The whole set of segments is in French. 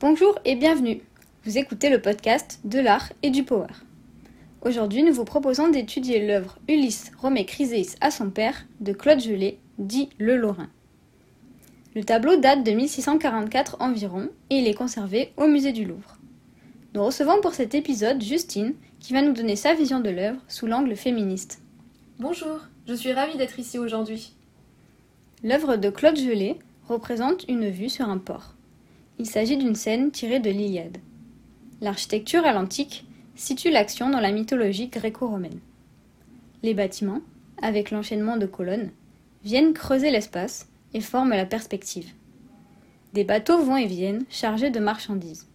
Bonjour et bienvenue. Vous écoutez le podcast de l'art et du power. Aujourd'hui, nous vous proposons d'étudier l'œuvre Ulysse Romé Chryséis à son père de Claude Gelée, dit Le Lorrain. Le tableau date de 1644 environ et il est conservé au musée du Louvre. Nous recevons pour cet épisode Justine qui va nous donner sa vision de l'œuvre sous l'angle féministe. Bonjour, je suis ravie d'être ici aujourd'hui. L'œuvre de Claude Gelée représente une vue sur un port. Il s'agit d'une scène tirée de l'Iliade. L'architecture à l'antique situe l'action dans la mythologie gréco-romaine. Les bâtiments, avec l'enchaînement de colonnes, viennent creuser l'espace et forment la perspective. Des bateaux vont et viennent chargés de marchandises.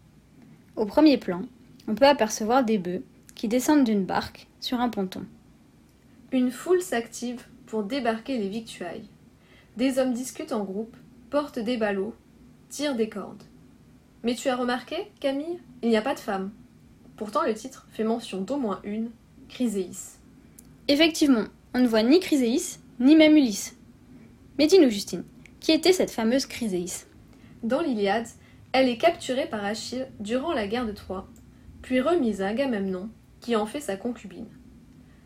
Au premier plan, on peut apercevoir des bœufs qui descendent d'une barque sur un ponton. Une foule s'active pour débarquer les victuailles. Des hommes discutent en groupe, portent des ballots, tirent des cordes. Mais tu as remarqué, Camille, il n'y a pas de femme. Pourtant, le titre fait mention d'au moins une, Chryséis. Effectivement, on ne voit ni Chryséis, ni même Ulysse. Mais dis-nous, Justine, qui était cette fameuse Chryséis? Dans l'Iliade, elle est capturée par Achille durant la guerre de Troie, puis remise à Agamemnon, qui en fait sa concubine.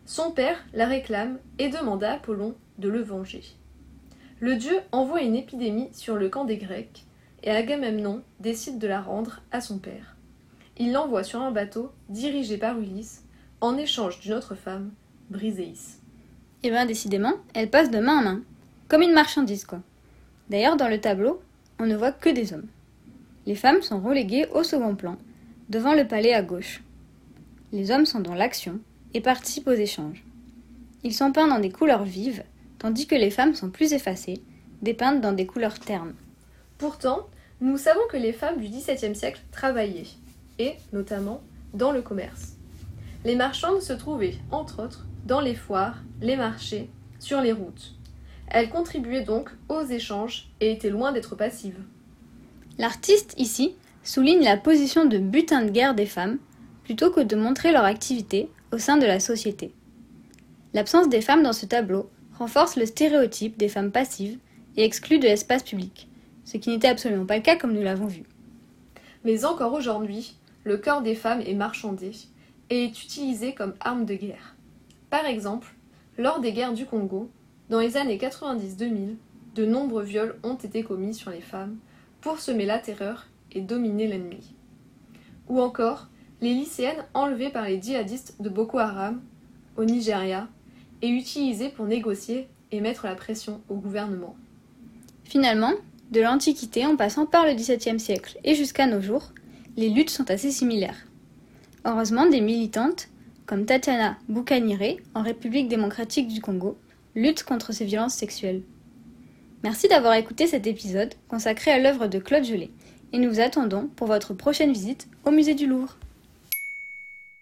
Son père la réclame et demande à Apollon de le venger. Le dieu envoie une épidémie sur le camp des Grecs et Agamemnon décide de la rendre à son père. Il l'envoie sur un bateau dirigé par Ulysse en échange d'une autre femme, Briséis. Eh bien, décidément, elle passe de main en main, comme une marchandise, quoi. D'ailleurs, dans le tableau, on ne voit que des hommes. Les femmes sont reléguées au second plan, devant le palais à gauche. Les hommes sont dans l'action et participent aux échanges. Ils sont peints dans des couleurs vives, tandis que les femmes sont plus effacées, dépeintes dans des couleurs ternes. Pourtant, nous savons que les femmes du XVIIe siècle travaillaient, et, notamment, dans le commerce. Les marchandes se trouvaient, entre autres, dans les foires, les marchés, sur les routes. Elles contribuaient donc aux échanges et étaient loin d'être passives. L'artiste, ici, souligne la position de butin de guerre des femmes, plutôt que de montrer leur activité au sein de la société. L'absence des femmes dans ce tableau renforce le stéréotype des femmes passives et exclut de l'espace public, ce qui n'était absolument pas le cas comme nous l'avons vu. Mais encore aujourd'hui, le corps des femmes est marchandé et est utilisé comme arme de guerre. Par exemple, lors des guerres du Congo, dans les années 90-2000, de nombreux viols ont été commis sur les femmes pour semer la terreur et dominer l'ennemi. Ou encore, les lycéennes enlevées par les djihadistes de Boko Haram au Nigeria et utilisées pour négocier et mettre la pression au gouvernement. Finalement, de l'Antiquité en passant par le XVIIe siècle et jusqu'à nos jours, les luttes sont assez similaires. Heureusement, des militantes, comme Tatiana Boukaniré en République démocratique du Congo, luttent contre ces violences sexuelles. Merci d'avoir écouté cet épisode consacré à l'œuvre de Claude Gelée, et nous vous attendons pour votre prochaine visite au musée du Louvre.